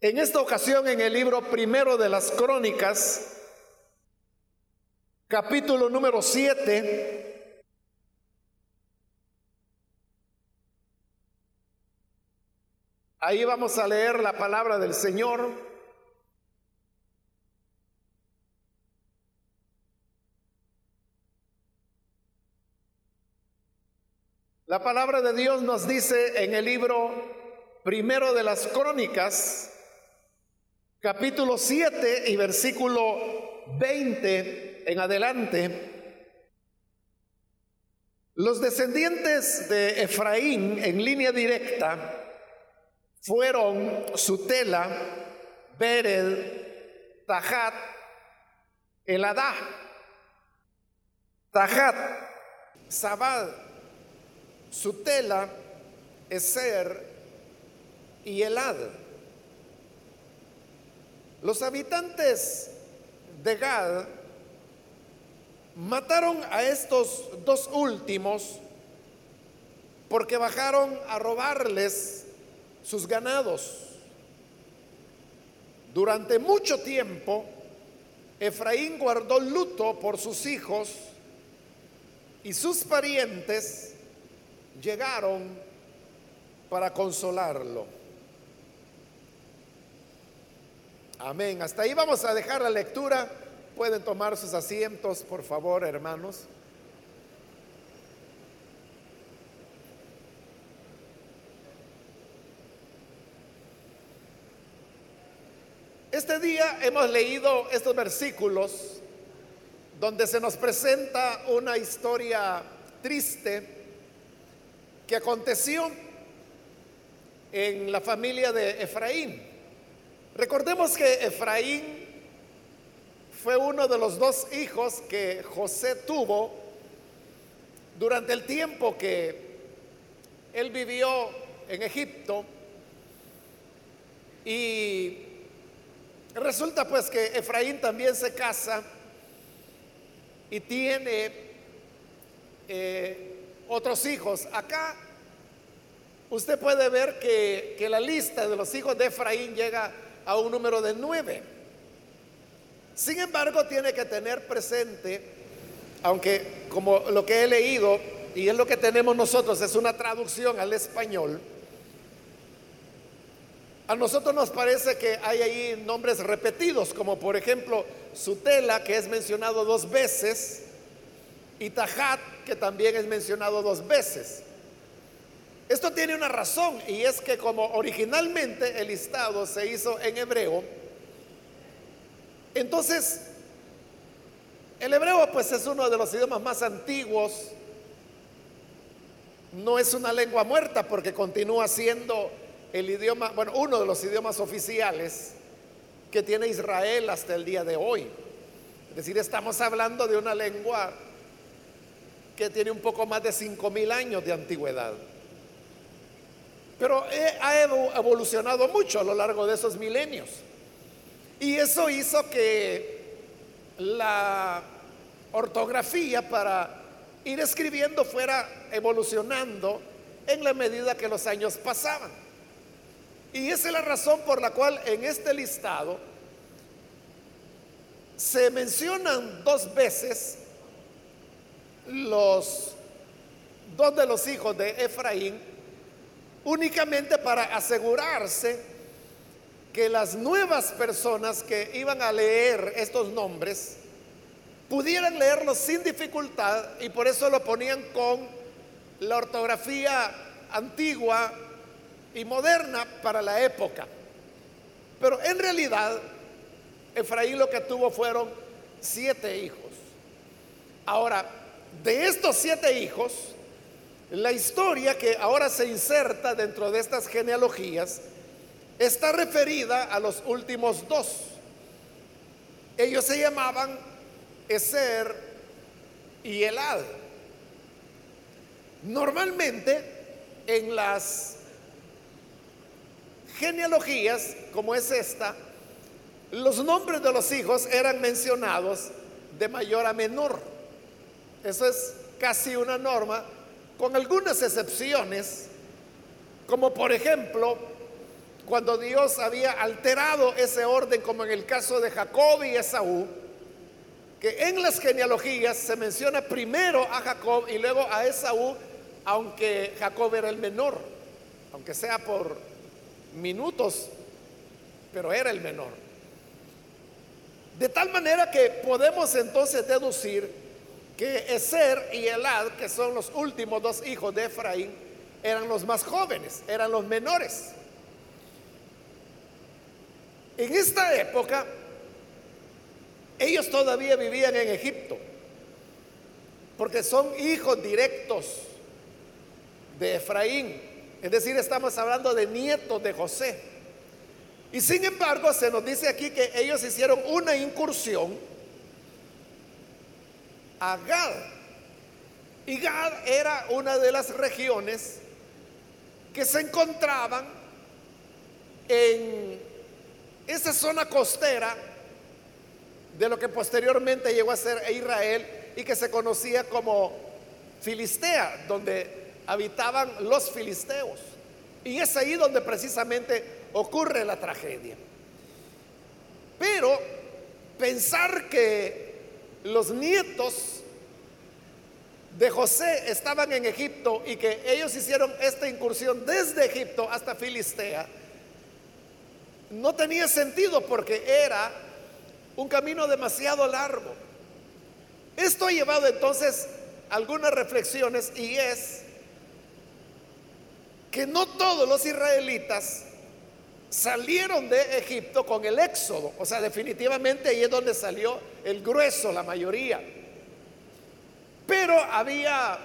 En esta ocasión, en el libro primero de las crónicas, capítulo número 7, ahí vamos a leer la palabra del Señor. La palabra de Dios nos dice en el libro primero de las crónicas, capítulo 7 y versículo 20 en adelante, los descendientes de Efraín en línea directa fueron Sutela, Bered, Tajat, Eladá, Tajat, Sabad, Sutela, Eser y Elad. Los habitantes de Gad mataron a estos dos últimos porque bajaron a robarles sus ganados. Durante mucho tiempo, Efraín guardó luto por sus hijos y sus parientes llegaron para consolarlo. Amén. Hasta ahí vamos a dejar la lectura. Pueden tomar sus asientos, por favor, hermanos. Este día hemos leído estos versículos donde se nos presenta una historia triste que aconteció en la familia de Efraín. Recordemos que Efraín fue uno de los dos hijos que José tuvo durante el tiempo que él vivió en Egipto. Y resulta pues que Efraín también se casa y tiene eh, otros hijos. Acá usted puede ver que, que la lista de los hijos de Efraín llega a un número de nueve. Sin embargo, tiene que tener presente, aunque como lo que he leído y es lo que tenemos nosotros, es una traducción al español, a nosotros nos parece que hay ahí nombres repetidos, como por ejemplo Sutela, que es mencionado dos veces, y Tajat, que también es mencionado dos veces. Esto tiene una razón y es que como originalmente el listado se hizo en hebreo, entonces el hebreo pues es uno de los idiomas más antiguos, no es una lengua muerta porque continúa siendo el idioma, bueno, uno de los idiomas oficiales que tiene Israel hasta el día de hoy. Es decir, estamos hablando de una lengua que tiene un poco más de cinco mil años de antigüedad. Pero ha evolucionado mucho a lo largo de esos milenios. Y eso hizo que la ortografía para ir escribiendo fuera evolucionando en la medida que los años pasaban. Y esa es la razón por la cual en este listado se mencionan dos veces los dos de los hijos de Efraín únicamente para asegurarse que las nuevas personas que iban a leer estos nombres pudieran leerlos sin dificultad y por eso lo ponían con la ortografía antigua y moderna para la época. Pero en realidad, Efraín lo que tuvo fueron siete hijos. Ahora, de estos siete hijos, la historia que ahora se inserta dentro de estas genealogías está referida a los últimos dos. Ellos se llamaban Eser y Elad. Normalmente en las genealogías como es esta, los nombres de los hijos eran mencionados de mayor a menor. Eso es casi una norma con algunas excepciones, como por ejemplo cuando Dios había alterado ese orden, como en el caso de Jacob y Esaú, que en las genealogías se menciona primero a Jacob y luego a Esaú, aunque Jacob era el menor, aunque sea por minutos, pero era el menor. De tal manera que podemos entonces deducir que Eser y Elad, que son los últimos dos hijos de Efraín, eran los más jóvenes, eran los menores. En esta época, ellos todavía vivían en Egipto, porque son hijos directos de Efraín. Es decir, estamos hablando de nietos de José. Y sin embargo, se nos dice aquí que ellos hicieron una incursión a Gad. Y Gad era una de las regiones que se encontraban en esa zona costera de lo que posteriormente llegó a ser Israel y que se conocía como Filistea, donde habitaban los filisteos. Y es ahí donde precisamente ocurre la tragedia. Pero pensar que los nietos de José estaban en Egipto y que ellos hicieron esta incursión desde Egipto hasta Filistea, no tenía sentido porque era un camino demasiado largo. Esto ha llevado entonces algunas reflexiones y es que no todos los israelitas salieron de Egipto con el éxodo. O sea, definitivamente ahí es donde salió el grueso, la mayoría. Pero había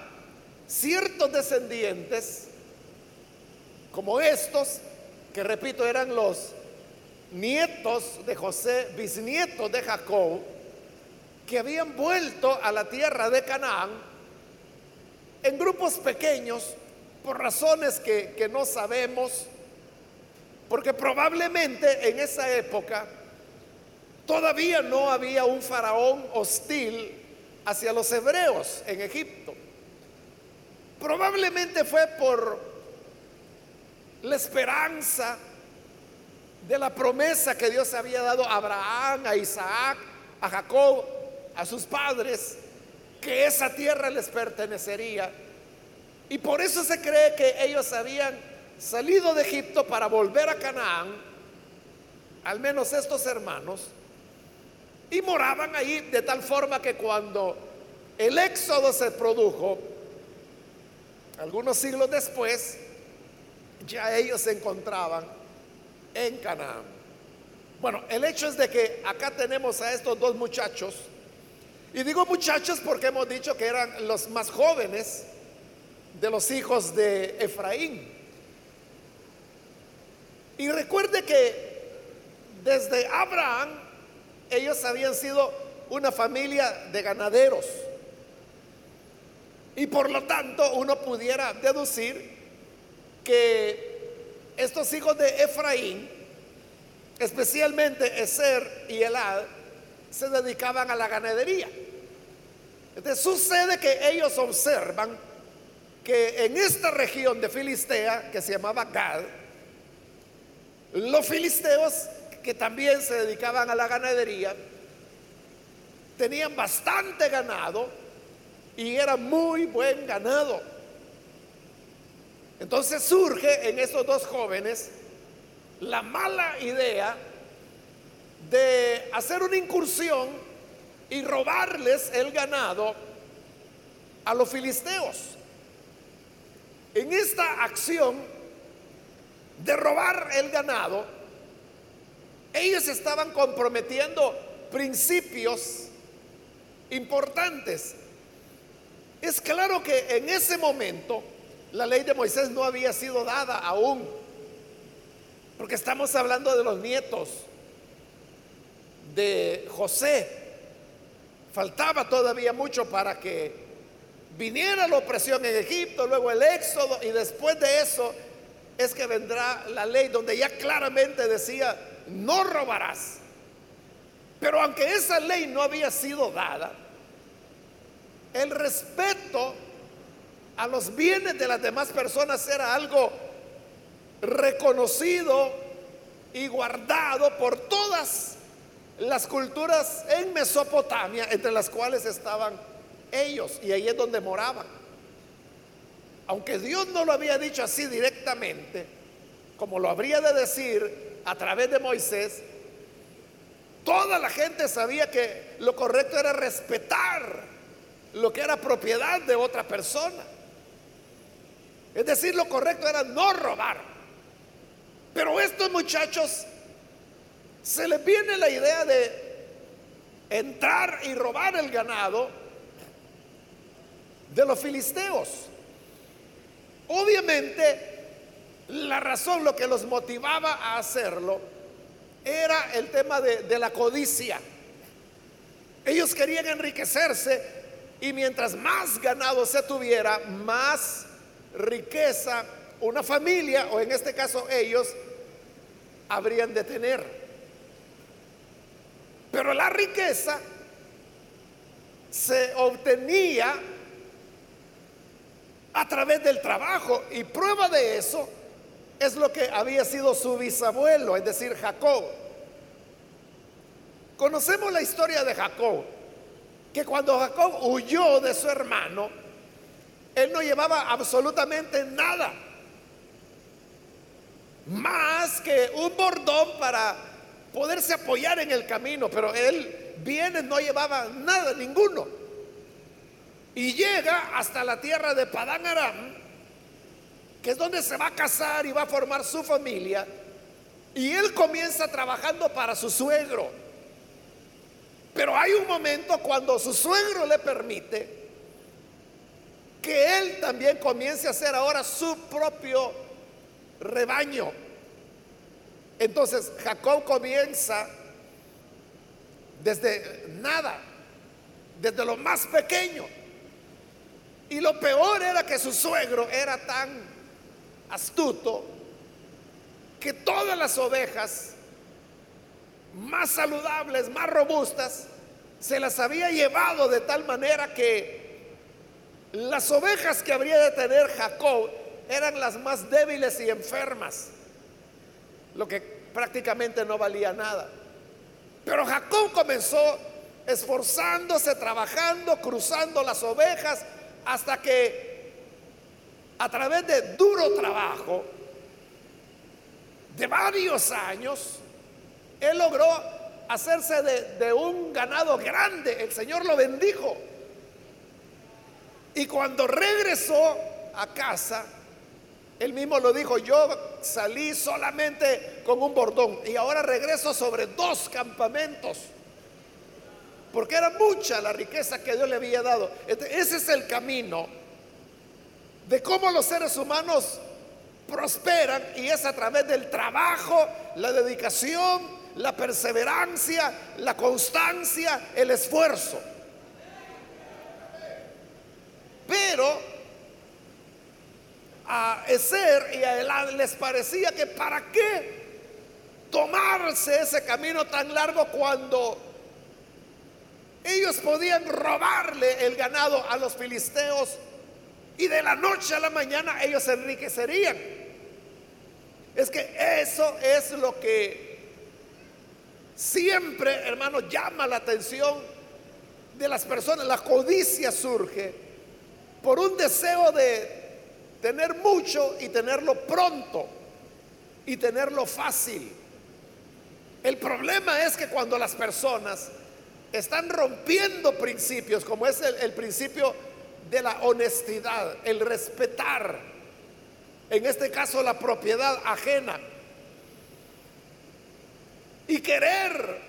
ciertos descendientes, como estos, que repito, eran los nietos de José, bisnietos de Jacob, que habían vuelto a la tierra de Canaán en grupos pequeños, por razones que, que no sabemos, porque probablemente en esa época todavía no había un faraón hostil hacia los hebreos en Egipto. Probablemente fue por la esperanza de la promesa que Dios había dado a Abraham, a Isaac, a Jacob, a sus padres, que esa tierra les pertenecería. Y por eso se cree que ellos habían salido de Egipto para volver a Canaán, al menos estos hermanos, y moraban ahí de tal forma que cuando el éxodo se produjo, algunos siglos después, ya ellos se encontraban en Canaán. Bueno, el hecho es de que acá tenemos a estos dos muchachos, y digo muchachos porque hemos dicho que eran los más jóvenes de los hijos de Efraín. Y recuerde que desde Abraham ellos habían sido una familia de ganaderos. Y por lo tanto uno pudiera deducir que estos hijos de Efraín, especialmente Eser y Elad, se dedicaban a la ganadería. Entonces sucede que ellos observan que en esta región de Filistea, que se llamaba Gad, los filisteos que también se dedicaban a la ganadería, tenían bastante ganado y era muy buen ganado. Entonces surge en estos dos jóvenes la mala idea de hacer una incursión y robarles el ganado a los filisteos. En esta acción de robar el ganado, ellos estaban comprometiendo principios importantes. Es claro que en ese momento la ley de Moisés no había sido dada aún, porque estamos hablando de los nietos de José. Faltaba todavía mucho para que viniera la opresión en Egipto, luego el éxodo, y después de eso es que vendrá la ley donde ya claramente decía, no robarás. Pero aunque esa ley no había sido dada, el respeto a los bienes de las demás personas era algo reconocido y guardado por todas las culturas en Mesopotamia, entre las cuales estaban ellos, y ahí es donde moraban. Aunque Dios no lo había dicho así directamente, como lo habría de decir a través de Moisés, toda la gente sabía que lo correcto era respetar lo que era propiedad de otra persona. Es decir, lo correcto era no robar. Pero estos muchachos se les viene la idea de entrar y robar el ganado de los filisteos. Obviamente, la razón, lo que los motivaba a hacerlo, era el tema de, la codicia. Ellos querían enriquecerse y mientras más ganado se tuviera, más riqueza una familia, o en este caso ellos, habrían de tener. Pero la riqueza se obtenía a través del trabajo y prueba de eso es lo que había sido su bisabuelo, es decir, Jacob. Conocemos la historia de Jacob que cuando Jacob huyó de su hermano, él no llevaba absolutamente nada, más que un bordón para poderse apoyar en el camino, pero él viene, no llevaba nada, ninguno. Y llega hasta la tierra de Padán Aram, que es donde se va a casar y va a formar su familia, y él comienza trabajando para su suegro. Pero hay un momento cuando su suegro le permite que él también comience a hacer ahora su propio rebaño. Entonces Jacob comienza desde nada, desde lo más pequeño. Y lo peor era que su suegro era tan astuto que todas las ovejas más saludables, más robustas, se las había llevado de tal manera que las ovejas que habría de tener Jacob eran las más débiles y enfermas, lo que prácticamente no valía nada. Pero Jacob comenzó esforzándose, trabajando, cruzando las ovejas, hasta que a través de duro trabajo, de varios años, él logró hacerse de, un ganado grande. El Señor lo bendijo. Y cuando regresó a casa, él mismo lo dijo, yo salí solamente con un bordón y ahora regreso sobre dos campamentos. Porque era mucha la riqueza que Dios le había dado. Ese es el camino de cómo los seres humanos prosperan y es a través del trabajo, la dedicación, la perseverancia, la constancia, el esfuerzo. Pero a Eser y a Elad les parecía que para qué tomarse ese camino tan largo cuando ellos podían robarle el ganado a los filisteos y de la noche a la mañana ellos se enriquecerían. Es que eso es lo que siempre, hermano, llama la atención de las personas. La codicia surge por un deseo de tener mucho y tenerlo pronto y tenerlo fácil. El problema es que cuando las personas están rompiendo principios, como es el, principio de la honestidad, el respetar, en este caso la propiedad ajena, y querer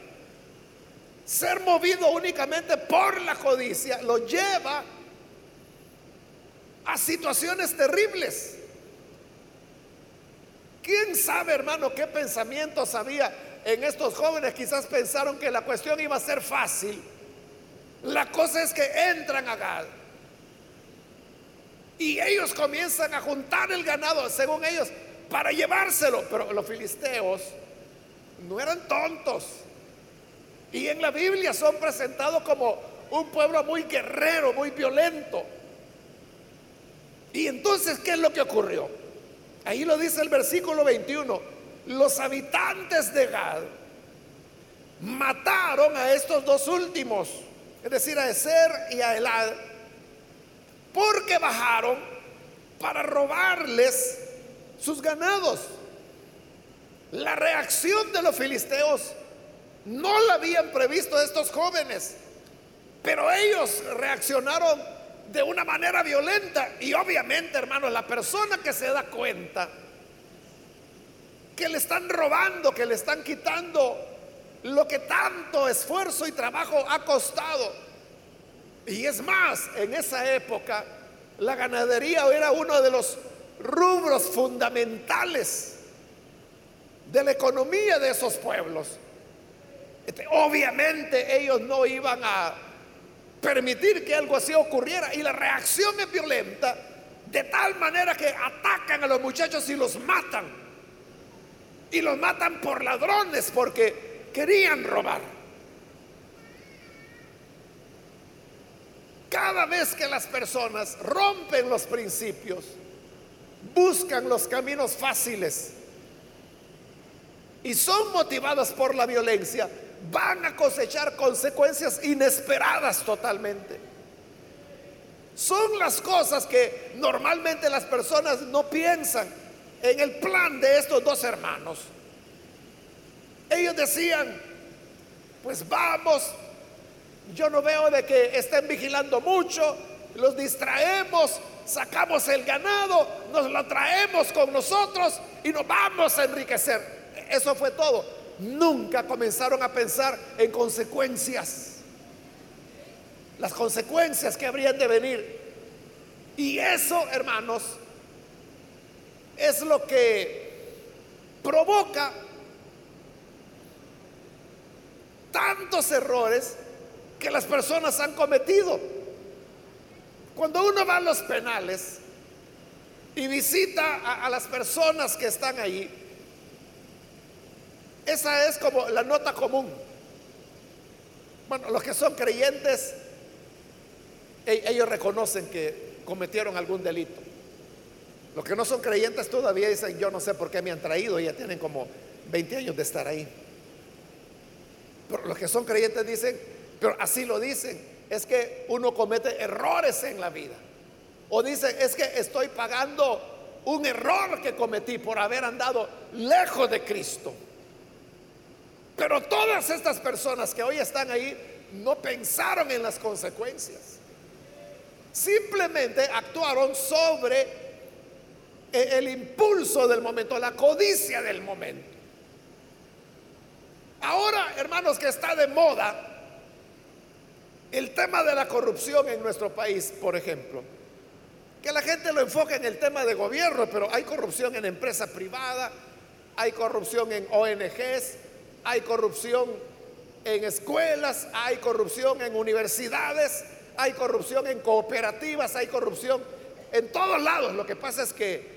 ser movido únicamente por la codicia lo lleva a situaciones terribles. ¿Quién sabe, hermano, qué pensamientos había en estos jóvenes? Quizás pensaron que la cuestión iba a ser fácil. La cosa es que entran a Gad. Y ellos comienzan a juntar el ganado, según ellos, para llevárselo. Pero los filisteos no eran tontos. Y en la Biblia son presentados como un pueblo muy guerrero, muy violento. Y entonces, ¿qué es lo que ocurrió? Ahí lo dice el versículo 21. Los habitantes de Gad mataron a estos dos últimos, es decir, a Ezer y a Elad, porque bajaron para robarles sus ganados. La reacción de los filisteos no la habían previsto estos jóvenes, pero ellos reaccionaron de una manera violenta y obviamente, hermanos, la persona que se da cuenta que le están robando, que le están quitando lo que tanto esfuerzo y trabajo ha costado. Y es más, en esa época la ganadería era uno de los rubros fundamentales de la economía de esos pueblos. Este, obviamente ellos no iban a permitir que algo así ocurriera y la reacción es violenta de tal manera que atacan a los muchachos y los matan. Y los matan por ladrones porque querían robar. Cada vez que las personas rompen los principios, buscan los caminos fáciles y son motivadas por la violencia, van a cosechar consecuencias inesperadas totalmente. Son las cosas que normalmente las personas no piensan en el plan de estos dos hermanos. Ellos decían, pues vamos, yo no veo de que estén vigilando mucho, los distraemos, sacamos el ganado, nos lo traemos con nosotros y nos vamos a enriquecer. Eso fue todo. Nunca comenzaron a pensar en consecuencias. Las consecuencias que habrían de venir. Y eso, hermanos, es lo que provoca tantos errores que las personas han cometido. Cuando uno va a los penales y visita a, las personas que están ahí, esa es como la nota común. Bueno, los que son creyentes, e, ellos reconocen que cometieron algún delito. Los que no son creyentes todavía dicen, yo no sé por qué me han traído, ya tienen como 20 años de estar ahí. Pero los que son creyentes dicen, pero así lo dicen, es que uno comete errores en la vida. O dicen, es que estoy pagando un error que cometí por haber andado lejos de Cristo. Pero todas estas personas que hoy están ahí no pensaron en las consecuencias. Simplemente actuaron sobre el impulso del momento, la codicia del momento. Ahora, hermanos, que está de moda el tema de la corrupción en nuestro país, por ejemplo, que la gente lo enfoca en el tema de gobierno, pero hay corrupción en empresa privada, hay corrupción en ONGs, hay corrupción en escuelas, hay corrupción en universidades, hay corrupción en cooperativas, hay corrupción en todos lados. Lo que pasa es que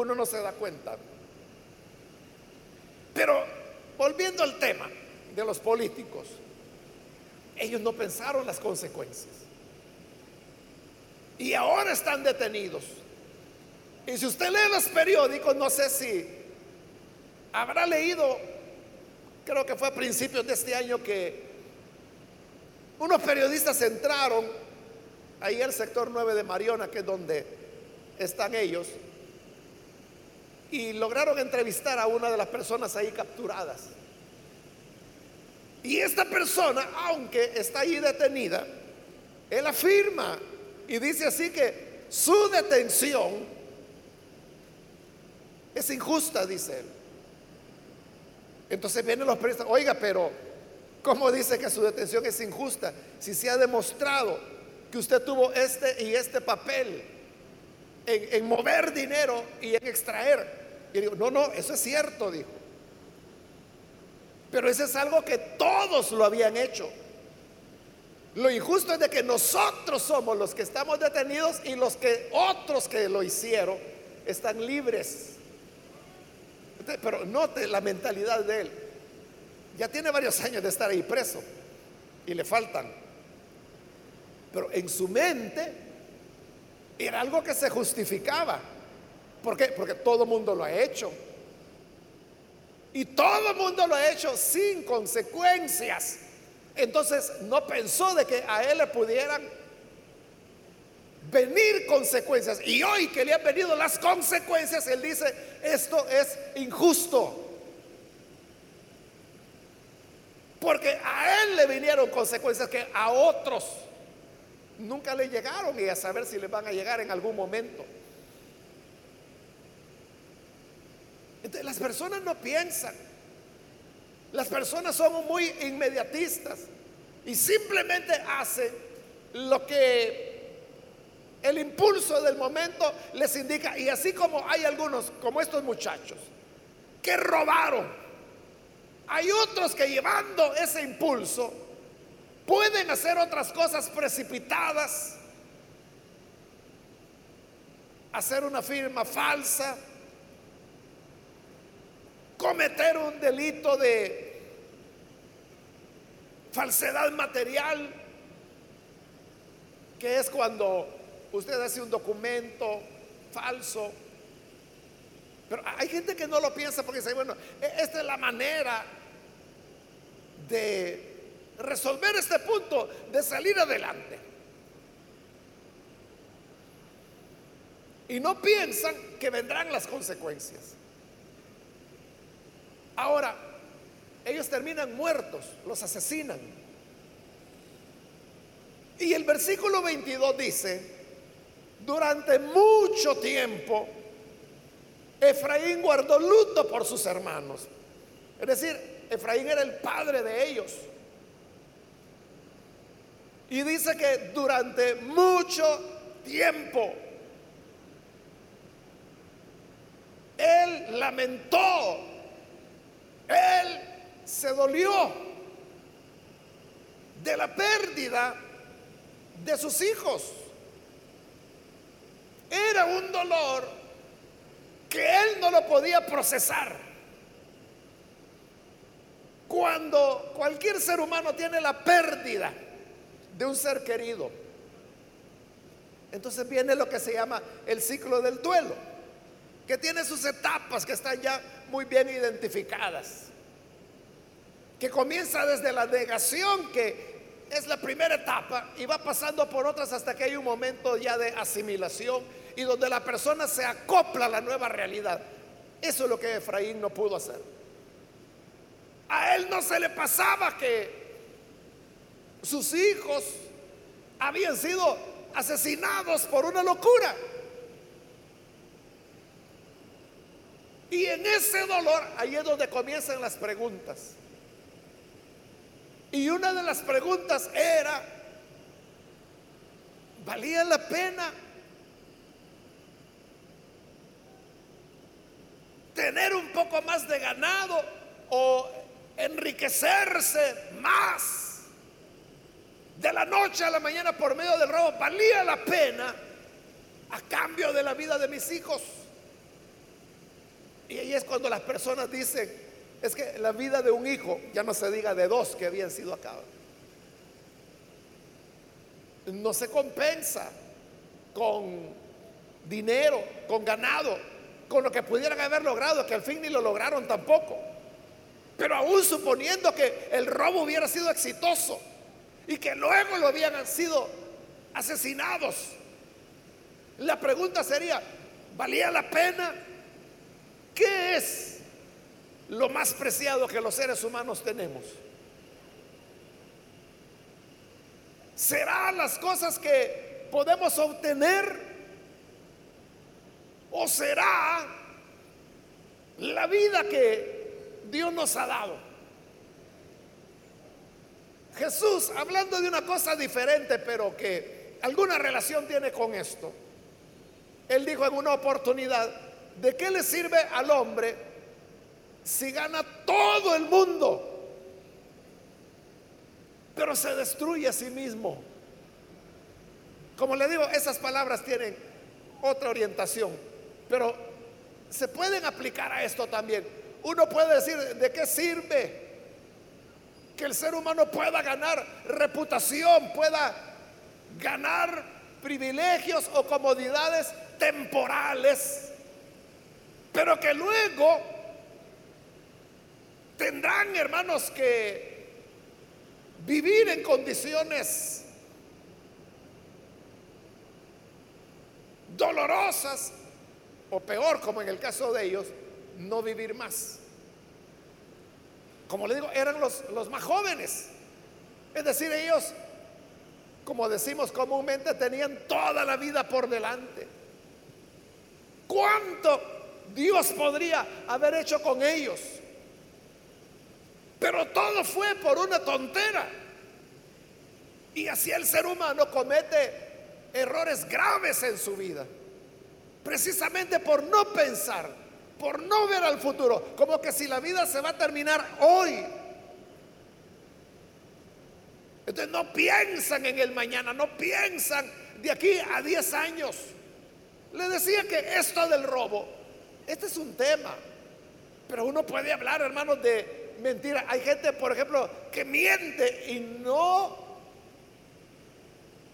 uno no se da cuenta. Pero volviendo al tema de los políticos, ellos no pensaron las consecuencias. Y ahora están detenidos. Y si usted lee los periódicos, no sé si habrá leído, creo que fue a principios de este año que unos periodistas entraron ahí al sector 9 de Mariona, que es donde están ellos, y lograron entrevistar a una de las personas ahí capturadas. Y esta persona, aunque está ahí detenida, él afirma y dice así que su detención es injusta, dice él. Entonces vienen los periodistas, oiga, pero ¿cómo dice que su detención es injusta? Si se ha demostrado que usted tuvo este y este papel en, mover dinero y en extraer. Y digo, no, no, eso es cierto, dijo. Pero eso es algo que todos lo habían hecho. Lo injusto es de que nosotros somos los que estamos detenidos y los que otros que lo hicieron están libres. Pero note la mentalidad de él. Ya tiene varios años de estar ahí preso y le faltan. Pero en su mente era algo que se justificaba. ¿Por qué? Porque todo el mundo lo ha hecho. Y todo el mundo lo ha hecho sin consecuencias. Entonces no pensó de que a él le pudieran venir consecuencias. Y hoy que le han venido las consecuencias, él dice, esto es injusto. Porque a él le vinieron consecuencias que a otros nunca le llegaron y a saber si le van a llegar en algún momento. Entonces las personas no piensan. Las personas son muy inmediatistas y simplemente hacen lo que el impulso del momento les indica. Y así como hay algunos, como estos muchachos, que robaron, hay otros que llevando ese impulso pueden hacer otras cosas precipitadas, hacer una firma falsa, cometer un delito de falsedad material, que es cuando usted hace un documento falso. Pero hay gente que no lo piensa porque dice, bueno, e-, esta es la manera de resolver este punto, de salir adelante. Y no piensan que vendrán las consecuencias. Ahora, ellos terminan muertos, los asesinan. Y el versículo 22 dice, durante mucho tiempo, Efraín guardó luto por sus hermanos. Es decir, Efraín era el padre de ellos. Y dice que durante mucho tiempo él lamentó, él se dolió de la pérdida de sus hijos. Era un dolor que él no lo podía procesar. Cuando cualquier ser humano tiene la pérdida de un ser querido, entonces viene lo que se llama el ciclo del duelo, que tiene sus etapas que están ya muy bien identificadas, que comienza desde la negación, que es la primera etapa y va pasando por otras hasta que hay un momento ya de asimilación y donde la persona se acopla a la nueva realidad. Eso es lo que Efraín no pudo hacer. A él no se le pasaba que sus hijos habían sido asesinados por una locura. Y en ese dolor, ahí es donde comienzan las preguntas. Y una de las preguntas era, ¿valía la pena tener un poco más de ganado o enriquecerse más de la noche a la mañana por medio del robo? ¿Valía la pena a cambio de la vida de mis hijos? Y ahí es cuando las personas dicen, es que la vida de un hijo, ya no se diga de dos que habían sido acá, no se compensa con dinero, con ganado, con lo que pudieran haber logrado, que al fin ni lo lograron tampoco. Pero aún suponiendo que el robo hubiera sido exitoso y que luego lo habían sido asesinados, la pregunta sería, ¿valía la pena? ¿Qué es lo más preciado que los seres humanos tenemos. ¿Será las cosas que podemos obtener? ¿O será la vida que Dios nos ha dado? Jesús, hablando de una cosa diferente, pero que alguna relación tiene con esto, él dijo en una oportunidad, ¿de qué le sirve al hombre si gana todo el mundo, pero se destruye a sí mismo. Como le digo, esas palabras tienen otra orientación, pero se pueden aplicar a esto también. Uno puede decir, ¿de qué sirve que el ser humano pueda ganar reputación, pueda ganar privilegios o comodidades temporales, pero que luego tendrán, hermanos, que vivir en condiciones dolorosas o peor, como en el caso de ellos, no vivir más. Como le digo, eran los, los más jóvenes. Es decir, ellos, como decimos comúnmente, tenían toda la vida por delante. ¿Cuánto Dios podría haber hecho con ellos? Pero todo fue por una tontera. Y así el ser humano comete errores graves en su vida. Precisamente por no pensar, por no ver al futuro, como que si la vida se va a terminar hoy. Entonces no piensan en el mañana, no piensan de aquí a 10 años. Le decía que esto del robo, este es un tema, pero uno puede hablar, hermanos, de mentira. Hay gente, por ejemplo, que miente y no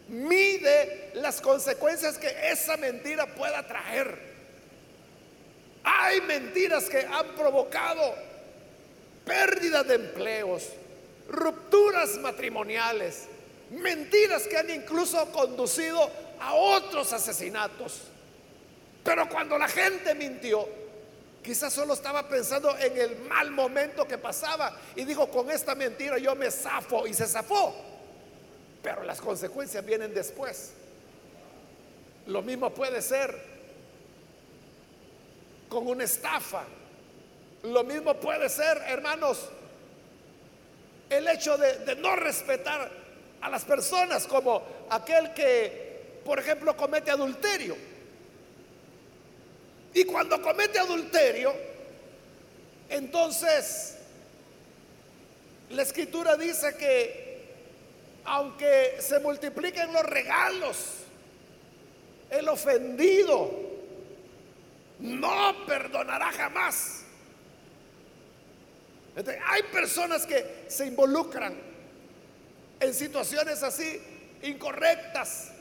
mide las consecuencias que esa mentira pueda traer. Hay mentiras que han provocado pérdidas de empleos, rupturas matrimoniales, mentiras que han incluso conducido a otros asesinatos. Pero cuando la gente mintió, quizás solo estaba pensando en el mal momento que pasaba y dijo, con esta mentira yo me zafo y se zafó. Pero las consecuencias vienen después. Lo mismo puede ser con una estafa. Lo mismo puede ser, hermanos, el hecho de, no respetar a las personas como aquel que, por ejemplo, comete adulterio. Y cuando comete adulterio, entonces la escritura dice que aunque se multipliquen los regalos, el ofendido no perdonará jamás. hay personas que se involucran en situaciones así incorrectas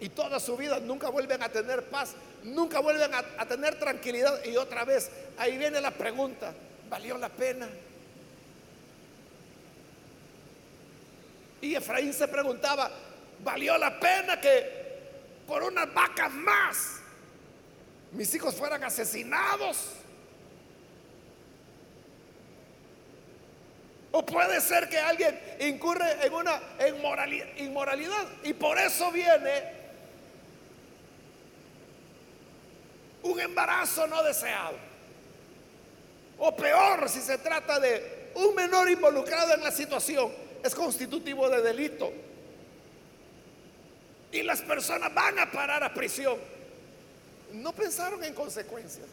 y toda su vida nunca vuelven a tener paz nunca vuelven a, tener tranquilidad. Y otra vez, ahí viene la pregunta, ¿valió la pena? Y Efraín se preguntaba, ¿valió la pena que por unas vacas más mis hijos fueran asesinados? O puede ser que alguien incurre en una inmoralidad y por eso viene un embarazo no deseado. O peor, si se trata de un menor involucrado en la situación, es constitutivo de delito. Y las personas van a parar a prisión. No pensaron en consecuencias.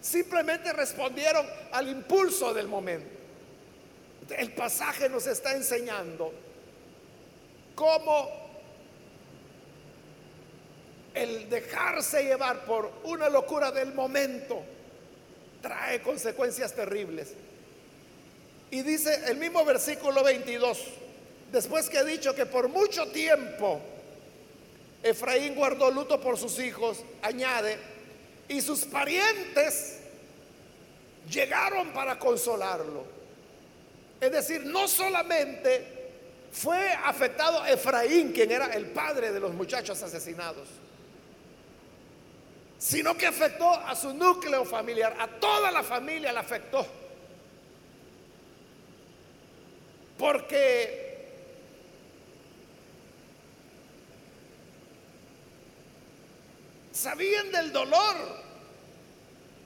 Simplemente respondieron al impulso del momento. El pasaje nos está enseñando cómo el dejarse llevar por una locura del momento trae consecuencias terribles. Y dice el mismo versículo 22, después que ha dicho que por mucho tiempo Efraín guardó luto por sus hijos, añade, y sus parientes llegaron para consolarlo. Es decir, no solamente fue afectado Efraín, quien era el padre de los muchachos asesinados, sino que afectó a su núcleo familiar, a toda la familia la afectó. Porque sabían del dolor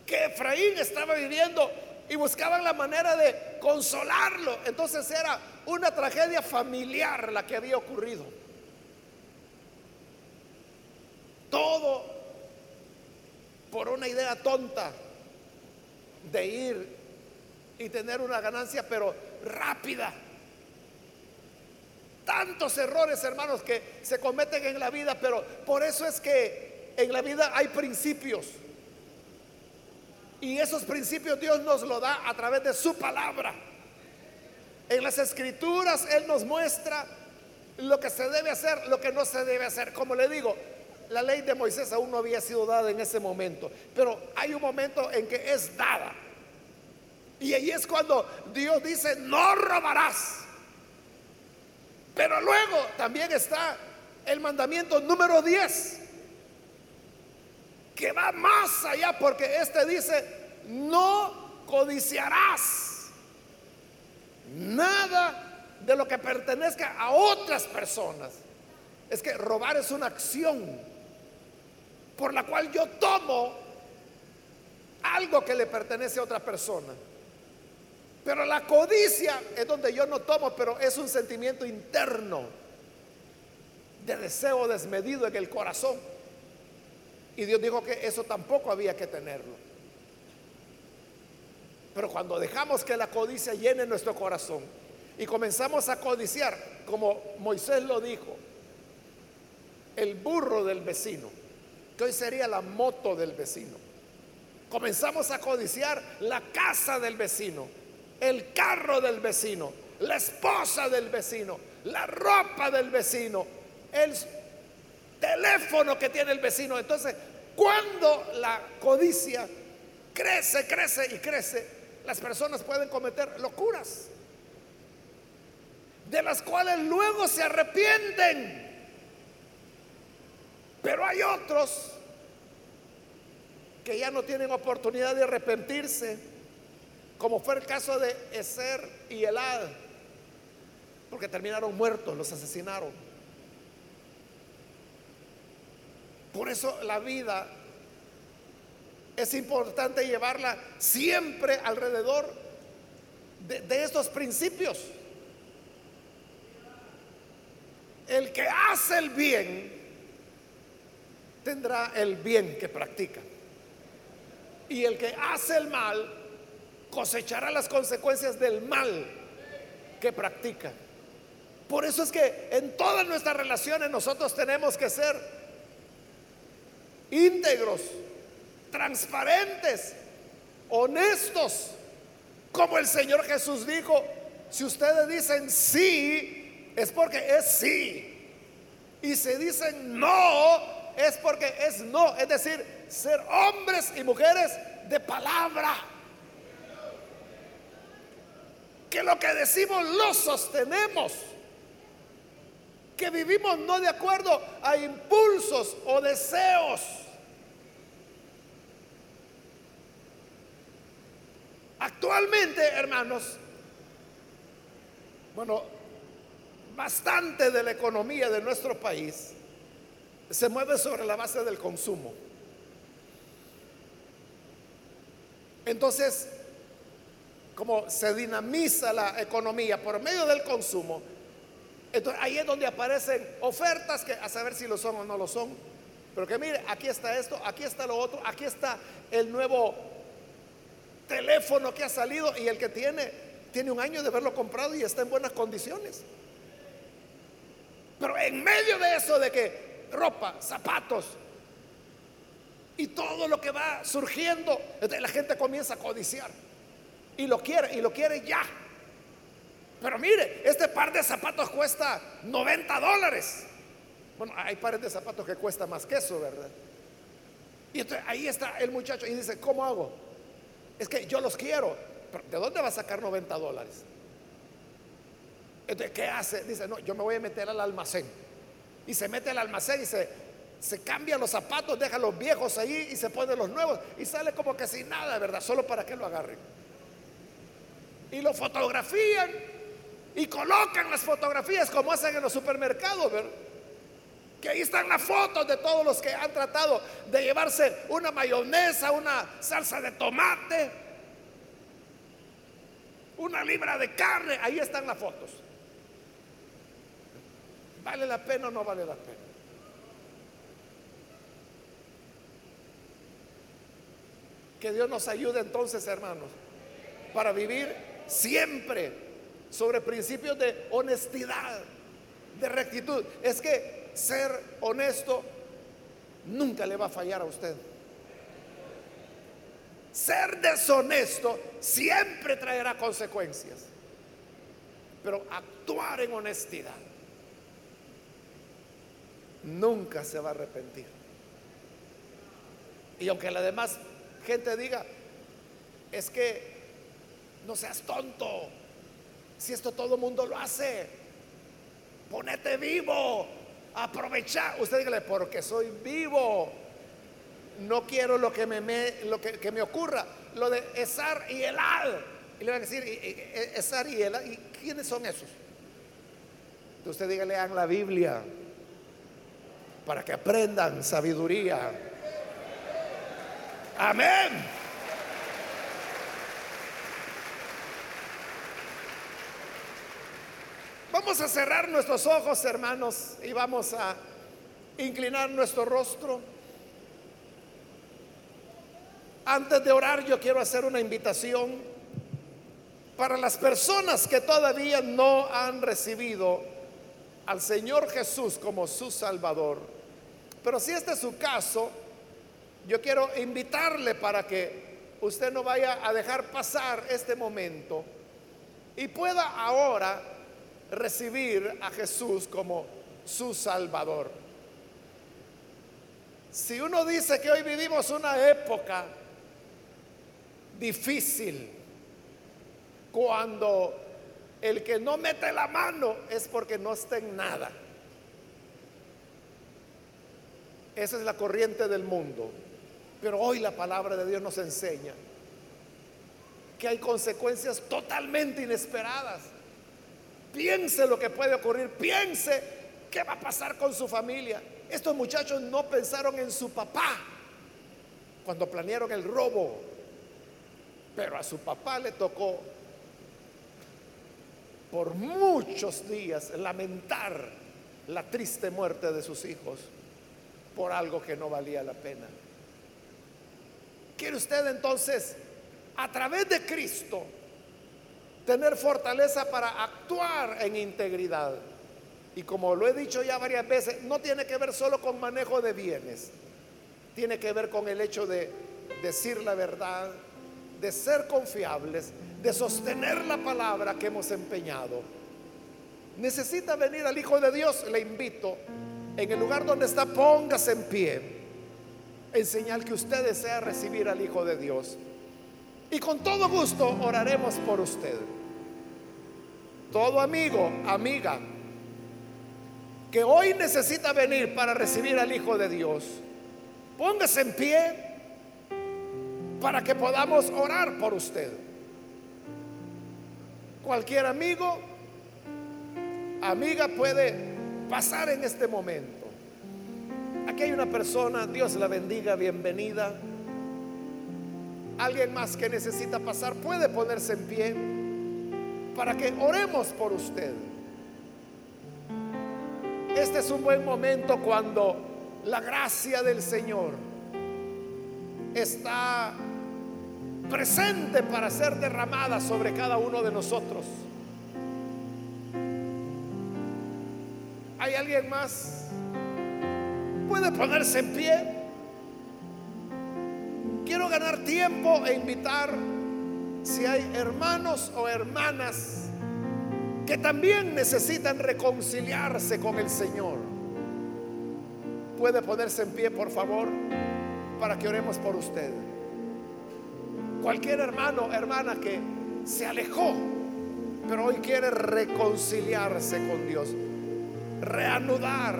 que Efraín estaba viviendo y buscaban la manera de consolarlo. Entonces era una tragedia familiar la que había ocurrido. Todo por una idea tonta de ir y tener una ganancia, pero rápida. Tantos errores, hermanos, que se cometen en la vida, pero por eso es que en la vida hay principios. Y esos principios Dios nos lo da a través de su palabra. En las escrituras Él nos muestra lo que se debe hacer, lo que no se debe hacer. Como le digo, la ley de Moisés aún no había sido dada en ese momento, pero hay un momento en que es dada. Y ahí es cuando Dios dice, no robarás. Pero luego también está el mandamiento número 10, que va más allá porque este dice, no codiciarás nada de lo que pertenezca a otras personas. Es que robar es una acción por la cual yo tomo algo que le pertenece a otra persona. Pero la codicia es donde yo no tomo, pero es un sentimiento interno de deseo desmedido en el corazón. Y Dios dijo que eso tampoco había que tenerlo. Pero cuando dejamos que la codicia llene nuestro corazón y comenzamos a codiciar, como Moisés lo dijo, el burro del vecino, que hoy sería la moto del vecino. Comenzamos a codiciar la casa del vecino, el carro del vecino, la esposa del vecino, la ropa del vecino, el teléfono que tiene el vecino. Entonces, cuando la codicia crece, crece y crece, las personas pueden cometer locuras, de las cuales luego se arrepienten. Pero hay otros que ya no tienen oportunidad de arrepentirse, como fue el caso de Eser y Elad, porque terminaron muertos, los asesinaron. Por eso la vida es importante llevarla siempre alrededor de, estos principios. El que hace el bien tendrá el bien que practica. Y el que hace el mal cosechará las consecuencias del mal que practica. Por eso es que en todas nuestras relaciones nosotros tenemos que ser íntegros, transparentes, honestos, como el Señor Jesús dijo, si ustedes dicen sí, es porque es sí. Y si dicen no, es porque es no. Es decir, ser hombres y mujeres de palabra. Que lo que decimos lo sostenemos. Que vivimos no de acuerdo a impulsos o deseos Actualmente, hermanos, bueno, bastante de la economía de nuestro país se mueve sobre la base del consumo. Entonces, como se dinamiza la economía por medio del consumo, entonces ahí es donde aparecen ofertas que a saber si lo son o no lo son. Pero que mire, aquí está esto, aquí está lo otro, aquí está el nuevo teléfono que ha salido y el que tiene, tiene un año de haberlo comprado y está en buenas condiciones. Pero en medio de eso de que ropa, zapatos y todo lo que va surgiendo, la gente comienza a codiciar y lo quiere y lo quiere ya. Pero mire, este par de zapatos cuesta 90 dólares. Bueno, hay pares de zapatos que cuesta más que eso, ¿verdad? Y entonces ahí está el muchacho y dice, ¿cómo hago? Es que yo los quiero. ¿De dónde va a sacar 90 dólares? Entonces, ¿qué hace? Dice, no, yo me voy a meter al almacén. Y se mete al almacén y se, se cambia los zapatos, deja los viejos ahí y se pone los nuevos. Y sale como que sin nada, ¿verdad? Solo para que lo agarren. Y lo fotografían y colocan las fotografías como hacen en los supermercados, ¿verdad? Que ahí están las fotos de todos los que han tratado de llevarse una mayonesa, una salsa de tomate, una libra de carne. Ahí están las fotos. ¿Vale la pena o no vale la pena? Que Dios nos ayude entonces, hermanos, para vivir siempre sobre principios de honestidad, de rectitud. Es que ser honesto nunca le va a fallar a usted. Ser deshonesto siempre traerá consecuencias. Pero actuar en honestidad nunca se va a arrepentir. Y aunque la demás gente diga, es que No seas tonto. Si esto todo el mundo lo hace, ponete vivo, aprovecha. Usted dígale, porque soy vivo. No quiero lo que me, lo que, me ocurra, lo de Esar y Elad. Y le van a decir, Esar y Elad, ¿y quiénes son esos? Entonces usted diga, lean la Biblia para que aprendan sabiduría. Amén. Vamos a cerrar nuestros ojos, hermanos, y vamos a inclinar nuestro rostro. Antes de orar, yo quiero hacer una invitación para las personas que todavía no han recibido al Señor Jesús como su Salvador. Pero si este es su caso, yo quiero invitarle para que usted no vaya a dejar pasar este momento y pueda ahora recibir a Jesús como su Salvador. Si uno dice que hoy vivimos una época difícil, cuando el que no mete la mano es porque no está en nada. Esa es la corriente del mundo. Pero hoy la palabra de Dios nos enseña que hay consecuencias totalmente inesperadas. Piense lo que puede ocurrir, piense qué va a pasar con su familia. Estos muchachos no pensaron en su papá cuando planearon el robo, pero a su papá le tocó por muchos días lamentar la triste muerte de sus hijos por algo que no valía la pena. ¿Quiere usted entonces, a través de Cristo, tener fortaleza para actuar en integridad? Y como lo he dicho ya varias veces, no tiene que ver solo con manejo de bienes, tiene que ver con el hecho de decir la verdad, de ser confiables, de sostener la palabra que hemos empeñado. Necesita venir al Hijo de Dios, le invito, en el lugar donde está, póngase en pie, en señal que usted desea recibir al Hijo de Dios. Y con todo gusto oraremos por usted. Todo amigo, amiga, que hoy necesita venir para recibir al Hijo de Dios, póngase en pie para que podamos orar por usted. Cualquier amigo, amiga puede pasar en este momento. Aquí hay una persona, Dios la bendiga, bienvenida. Alguien más que necesita pasar puede ponerse en pie para que oremos por usted. Este es un buen momento cuando la gracia del Señor está presente para ser derramada sobre cada uno de nosotros. ¿Hay alguien más? ¿Puede ponerse en pie? Quiero ganar tiempo e invitar si hay hermanos o hermanas que también necesitan reconciliarse con el Señor. ¿Puede ponerse en pie, por favor, para que oremos por usted? Cualquier hermano, hermana que se alejó, pero hoy quiere reconciliarse con Dios, reanudar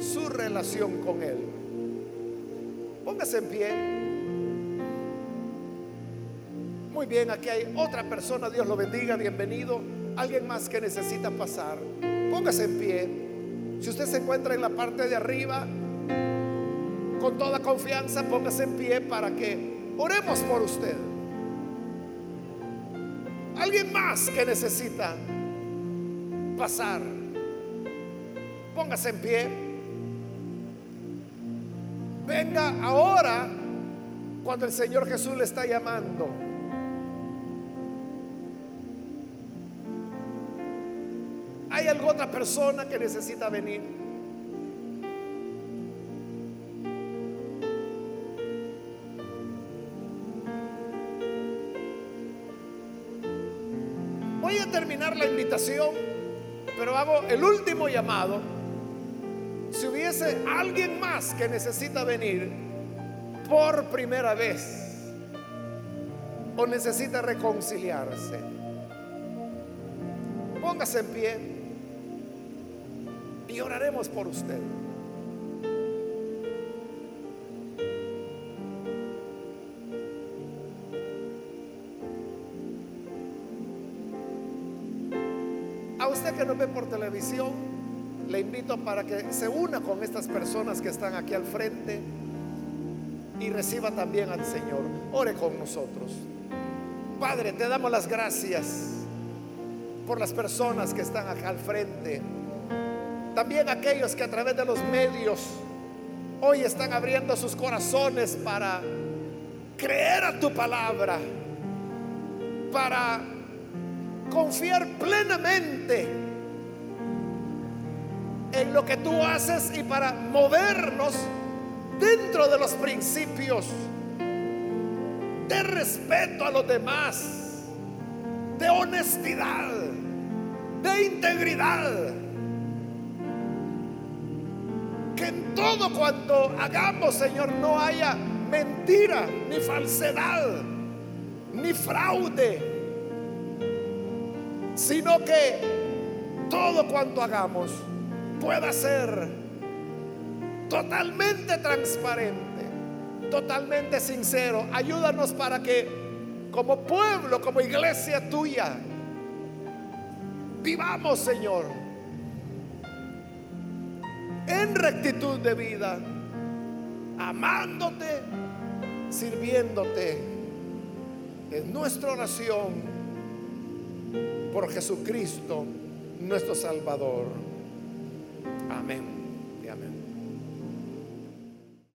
su relación con Él. Póngase en pie. Muy bien, aquí hay otra persona, Dios lo bendiga, bienvenido. Alguien más que necesita pasar. Póngase en pie. Si usted se encuentra en la parte de arriba, con toda confianza, póngase en pie para que Oremos por usted. Alguien más que necesita pasar. Póngase en pie. Venga ahora cuando el Señor Jesús le está llamando. ¿Hay alguna otra persona que necesita venir? la invitación, pero hago el último llamado. Si hubiese alguien más que necesita venir por primera vez, o necesita reconciliarse. Póngase en pie oraremos por usted. A usted que nos ve por televisión, le invito para que se una con estas personas que están aquí al frente y reciba también al Señor. Ore con nosotros. Padre, te damos las gracias por las personas que están acá al frente. También aquellos que a través de los medios hoy están abriendo sus corazones para creer a tu palabra, para confiar plenamente en lo que tú haces y para movernos dentro de los principios de respeto a los demás, de honestidad, de integridad. En todo cuanto hagamos, Señor, no haya mentira, ni falsedad, ni fraude sino que todo cuanto hagamos pueda ser totalmente transparente, totalmente sincero. Ayúdanos para que como pueblo, como iglesia tuya, vivamos, Señor, en rectitud de vida, amándote, sirviéndote. En nuestra oración por Jesucristo, nuestro Salvador. Amén.